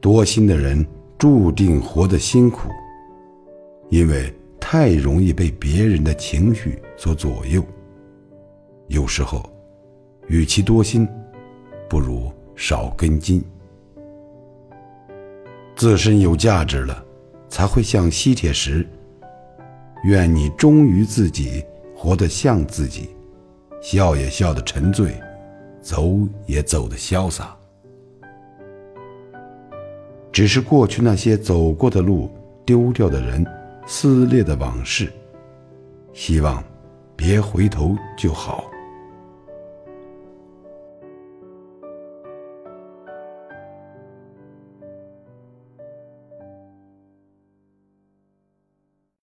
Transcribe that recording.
多心的人注定活得辛苦，因为太容易被别人的情绪所左右。有时候，与其多心，不如少根筋。自身有价值了，才会像吸铁石。愿你忠于自己，活得像自己，笑也笑得沉醉，走也走得潇洒。只是过去那些走过的路、丢掉的人、撕裂的往事，希望别回头就好。